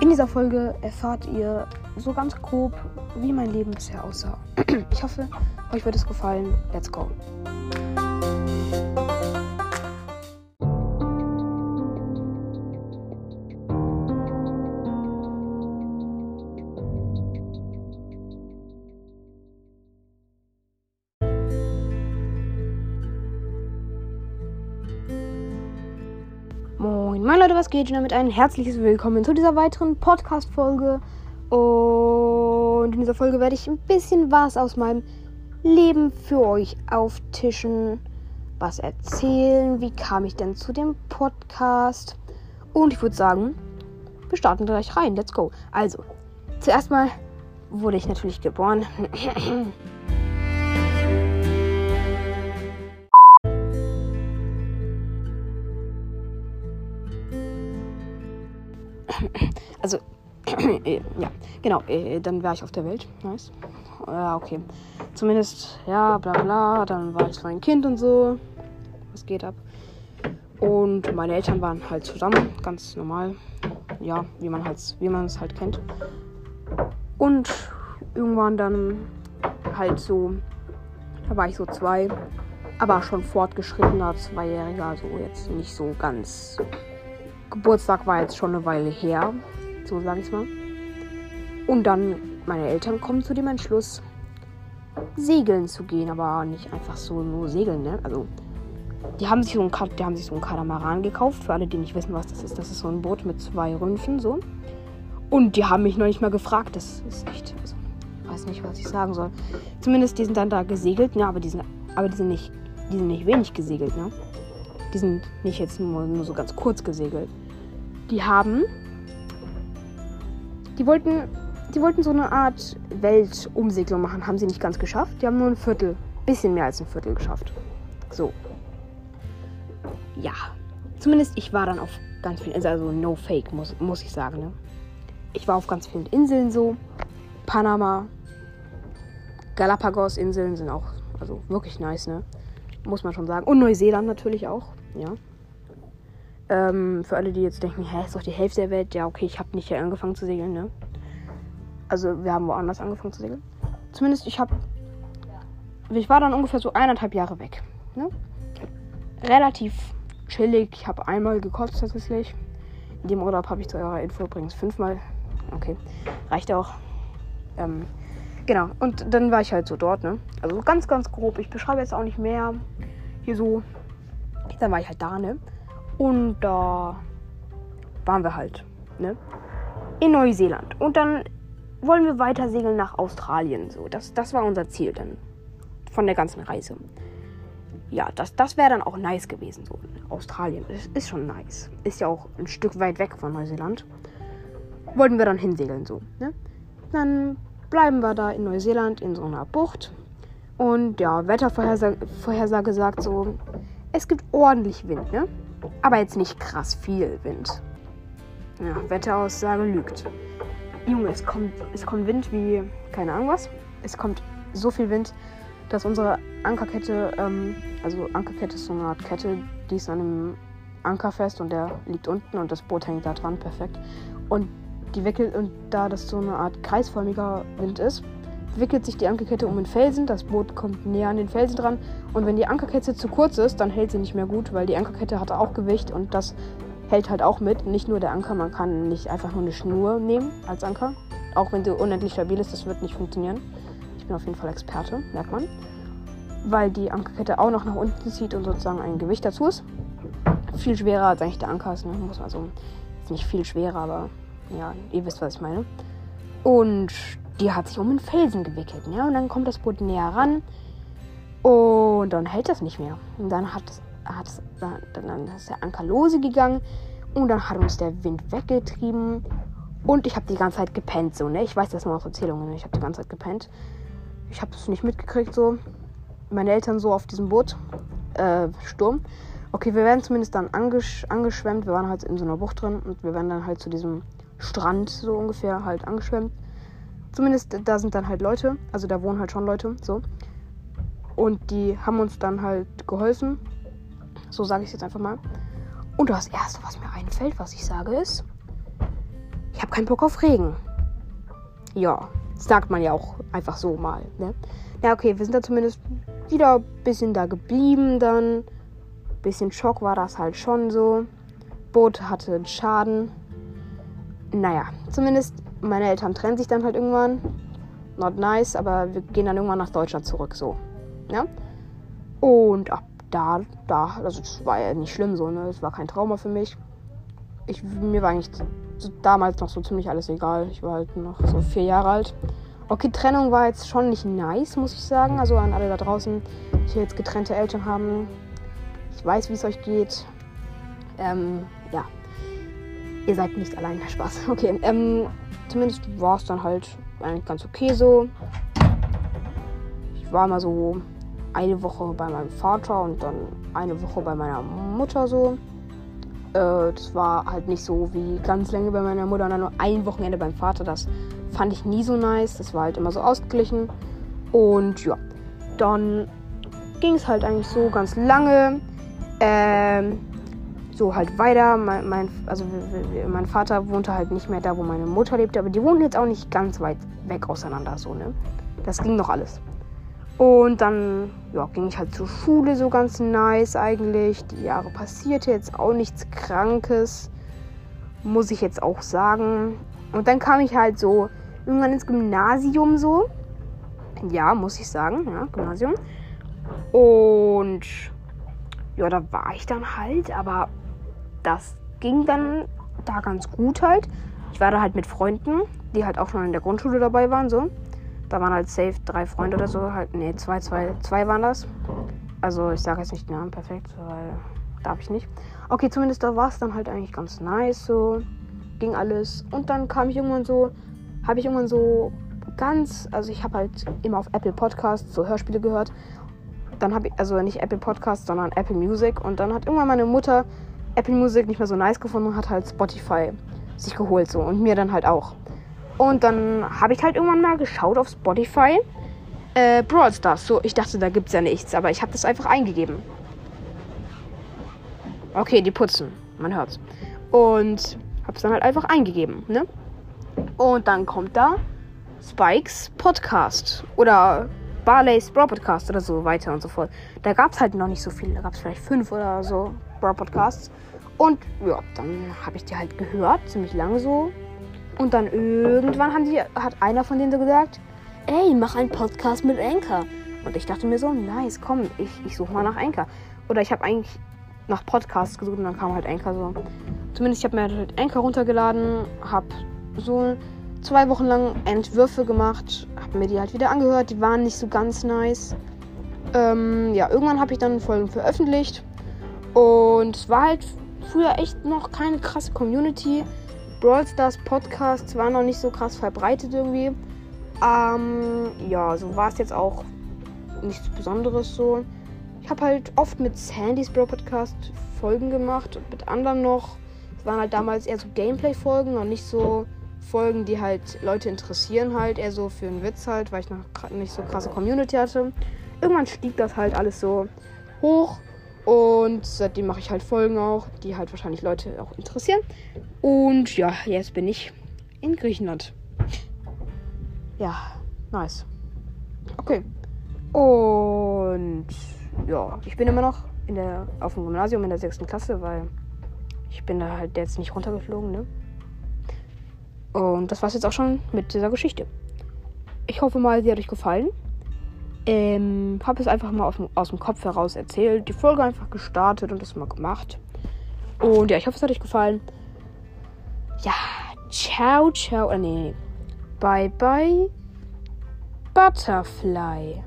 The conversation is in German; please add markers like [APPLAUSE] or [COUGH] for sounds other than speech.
In dieser Folge erfahrt ihr so ganz grob, wie mein Leben bisher aussah. [CLEARS THROAT] Ich hoffe, euch wird es gefallen. Let's go. Moin, Leute, was geht? Und damit ein herzliches Willkommen zu dieser weiteren Podcast-Folge. Und in dieser Folge werde ich ein bisschen was aus meinem Leben für euch auftischen, was erzählen, wie kam ich denn zu dem Podcast. Und ich würde sagen, wir starten gleich rein. Let's go. Also, zuerst mal wurde ich natürlich geboren. [CLEARS THROAT] [CLEARS THROAT] ja, genau, äh, dann war ich auf der Welt. Nice. Ja, okay. Zumindest, ja, bla bla. Dann war ich ein Kind und so. Was geht ab? Und meine Eltern waren halt zusammen, ganz normal. Ja, wie man halt, wie man es halt kennt. Und irgendwann dann halt so, da war ich so zwei, aber schon fortgeschrittener Zweijähriger, also jetzt nicht so ganz Geburtstag war jetzt schon eine Weile her, so sage ich mal. Und dann meine Eltern kommen zu dem Entschluss, segeln zu gehen, aber nicht einfach so nur segeln, ne? Also die haben sich so ein, die haben sich so ein Katamaran gekauft. Für alle, die nicht wissen, was das ist, das ist so ein Boot mit zwei Rümpfen, so. Und die haben mich noch nicht mal gefragt. Das ist echt, also, weiß nicht, was ich sagen soll. Zumindest die sind dann da gesegelt, ne? Aber die sind, aber die sind nicht, die sind nicht wenig gesegelt, ne? Die sind nicht jetzt nur, nur so ganz kurz gesegelt. Die haben. Die wollten. Die wollten so eine Art Weltumsegelung machen. Haben sie nicht ganz geschafft. Die haben nur ein Viertel. Bisschen mehr als ein Viertel geschafft. So. Ja. Zumindest ich war dann auf ganz vielen Inseln. Also no fake, muss, muss ich sagen. Ne? Ich war auf ganz vielen Inseln so. Panama. Galapagos-Inseln sind auch. Also wirklich nice, ne? Muss man schon sagen. Und Neuseeland natürlich auch. Ja. Ähm, für alle, die jetzt denken, hä, ist doch die Hälfte der Welt. Ja, okay, ich habe nicht hier angefangen zu segeln, ne? Also, wir haben woanders angefangen zu segeln. Zumindest, ich habe. Ich war dann ungefähr so eineinhalb Jahre weg. Ne? Relativ chillig. Ich habe einmal gekotzt tatsächlich. In dem Urlaub habe ich zu eurer Info übrigens fünfmal. Okay, reicht auch. Ähm, genau, und dann war ich halt so dort, ne? Also ganz, ganz grob. Ich beschreibe jetzt auch nicht mehr. Hier so dann war ich halt da, ne? Und da waren wir halt, ne? In Neuseeland. Und dann wollen wir weiter segeln nach Australien. So, das, das war unser Ziel dann. Von der ganzen Reise. Ja, das, das wäre dann auch nice gewesen. So. Australien ist, ist schon nice. Ist ja auch ein Stück weit weg von Neuseeland. Wollten wir dann hinsegeln, so. Ne? Dann bleiben wir da in Neuseeland in so einer Bucht. Und ja, Wettervorhersage Vorhersage sagt so, es gibt ordentlich Wind, ne? Aber jetzt nicht krass viel Wind. Ja, Wetteraussage lügt. Junge, es kommt, es kommt Wind wie keine Ahnung was. Es kommt so viel Wind, dass unsere Ankerkette, ähm, also Ankerkette ist so eine Art Kette, die ist an einem Anker fest und der liegt unten und das Boot hängt da dran, perfekt. Und die wickelt und da das so eine Art kreisförmiger Wind ist, wickelt sich die Ankerkette um den Felsen, das Boot kommt näher an den Felsen dran und wenn die Ankerkette zu kurz ist, dann hält sie nicht mehr gut, weil die Ankerkette hat auch Gewicht und das hält halt auch mit. Nicht nur der Anker, man kann nicht einfach nur eine Schnur nehmen als Anker, auch wenn sie unendlich stabil ist, das wird nicht funktionieren. Ich bin auf jeden Fall Experte, merkt man. Weil die Ankerkette auch noch nach unten zieht und sozusagen ein Gewicht dazu ist. Viel schwerer als eigentlich der Anker ist, ne? Muss also nicht viel schwerer, aber ja, ihr wisst, was ich meine. Und die hat sich um einen Felsen gewickelt. Ne? Und dann kommt das Boot näher ran und dann hält das nicht mehr. Und dann hat, hat dann, dann ist der Anker lose gegangen und dann hat uns der Wind weggetrieben. Und ich habe die ganze Zeit gepennt, so, ne? Ich weiß das nur aus Erzählungen, ne? ich habe die ganze Zeit gepennt. Ich habe es nicht mitgekriegt, so. Meine Eltern so auf diesem Boot. Äh, Sturm. Okay, wir werden zumindest dann angesch angeschwemmt. Wir waren halt in so einer Bucht drin und wir werden dann halt zu diesem Strand so ungefähr halt angeschwemmt. Zumindest da sind dann halt Leute, also da wohnen halt schon Leute, so. Und die haben uns dann halt geholfen. So sage ich es jetzt einfach mal. Und das Erste, was mir einfällt, was ich sage, ist, ich habe keinen Bock auf Regen. Ja, sagt man ja auch einfach so mal. Ne? Ja, okay, wir sind da zumindest wieder ein bisschen da geblieben dann. Bisschen Schock war das halt schon so. Boot hatte einen Schaden. Naja, zumindest meine Eltern trennen sich dann halt irgendwann. Not nice, aber wir gehen dann irgendwann nach Deutschland zurück, so. Ja? Und ab da, da, also das war ja nicht schlimm so, ne? Das war kein Trauma für mich. Ich, mir war eigentlich damals noch so ziemlich alles egal. Ich war halt noch so vier Jahre alt. Okay, Trennung war jetzt schon nicht nice, muss ich sagen. Also an alle da draußen, die jetzt getrennte Eltern haben. Ich weiß, wie es euch geht. Ähm, ja. Ihr seid nicht allein. Spaß. Okay, ähm, zumindest war es dann halt eigentlich ganz okay so. Ich war mal so eine Woche bei meinem Vater und dann eine Woche bei meiner Mutter so. Äh, das war halt nicht so wie ganz lange bei meiner Mutter dann nur ein Wochenende beim Vater. Das fand ich nie so nice. Das war halt immer so ausgeglichen. Und ja, dann ging es halt eigentlich so ganz lange. Ähm, so halt weiter. Mein, mein, also mein Vater wohnte halt nicht mehr da, wo meine Mutter lebte, aber die wohnten jetzt auch nicht ganz weit weg auseinander, so, ne? Das ging noch alles. Und dann ja, ging ich halt zur Schule so ganz nice eigentlich. Die Jahre passierte jetzt auch nichts Krankes, muss ich jetzt auch sagen. Und dann kam ich halt so irgendwann ins Gymnasium so. Ja, muss ich sagen, ja, Gymnasium. Und ja, da war ich dann halt, aber das ging dann da ganz gut halt. Ich war da halt mit Freunden, die halt auch schon in der Grundschule dabei waren, so. Da waren halt safe drei Freunde oder so, halt, nee, zwei, zwei, zwei waren das. Also ich sage jetzt nicht den Namen perfekt, weil darf ich nicht. Okay, zumindest da war es dann halt eigentlich ganz nice, so ging alles. Und dann kam ich irgendwann so, habe ich irgendwann so ganz, also ich habe halt immer auf Apple Podcasts so Hörspiele gehört. Dann habe ich, also nicht Apple Podcasts, sondern Apple Music. Und dann hat irgendwann meine Mutter Apple Music nicht mehr so nice gefunden und hat halt Spotify sich geholt so und mir dann halt auch. Und dann habe ich halt irgendwann mal geschaut auf Spotify. Äh, Brawl Stars. So, ich dachte, da gibt es ja nichts, aber ich habe das einfach eingegeben. Okay, die putzen. Man hört's. Und habe es dann halt einfach eingegeben, ne? Und dann kommt da Spikes Podcast. Oder Barley's Brawl Podcast oder so weiter und so fort. Da gab es halt noch nicht so viele. Da gab es vielleicht fünf oder so Brawl Podcasts. Und ja, dann habe ich die halt gehört, ziemlich lange so. Und dann irgendwann haben die, hat einer von denen so gesagt, ey, mach einen Podcast mit Anchor. Und ich dachte mir so, nice, komm, ich, ich suche mal nach Anchor. Oder ich habe eigentlich nach Podcasts gesucht und dann kam halt Anchor so. Zumindest ich habe mir halt Anchor runtergeladen, habe so zwei Wochen lang Entwürfe gemacht, habe mir die halt wieder angehört, die waren nicht so ganz nice. Ähm, ja, irgendwann habe ich dann Folgen veröffentlicht und es war halt früher echt noch keine krasse Community. Brawl Stars Podcasts waren noch nicht so krass verbreitet irgendwie. Ähm, ja, so war es jetzt auch nichts Besonderes so. Ich habe halt oft mit Sandys Brawl Podcast Folgen gemacht und mit anderen noch. Es waren halt damals eher so Gameplay-Folgen und nicht so Folgen, die halt Leute interessieren, halt eher so für einen Witz halt, weil ich noch nicht so krasse Community hatte. Irgendwann stieg das halt alles so hoch und seitdem mache ich halt Folgen auch, die halt wahrscheinlich Leute auch interessieren. Und ja, jetzt bin ich in Griechenland. Ja, nice. Okay. Und ja, ich bin immer noch in der, auf dem Gymnasium in der sechsten Klasse, weil ich bin da halt jetzt nicht runtergeflogen, ne? Und das war's jetzt auch schon mit dieser Geschichte. Ich hoffe mal, sie hat euch gefallen. Ähm, habe es einfach mal aus dem, aus dem Kopf heraus erzählt, die Folge einfach gestartet und das mal gemacht. Und ja, ich hoffe, es hat euch gefallen. Ja, ciao, ciao. Äh, nee, bye, bye. Butterfly.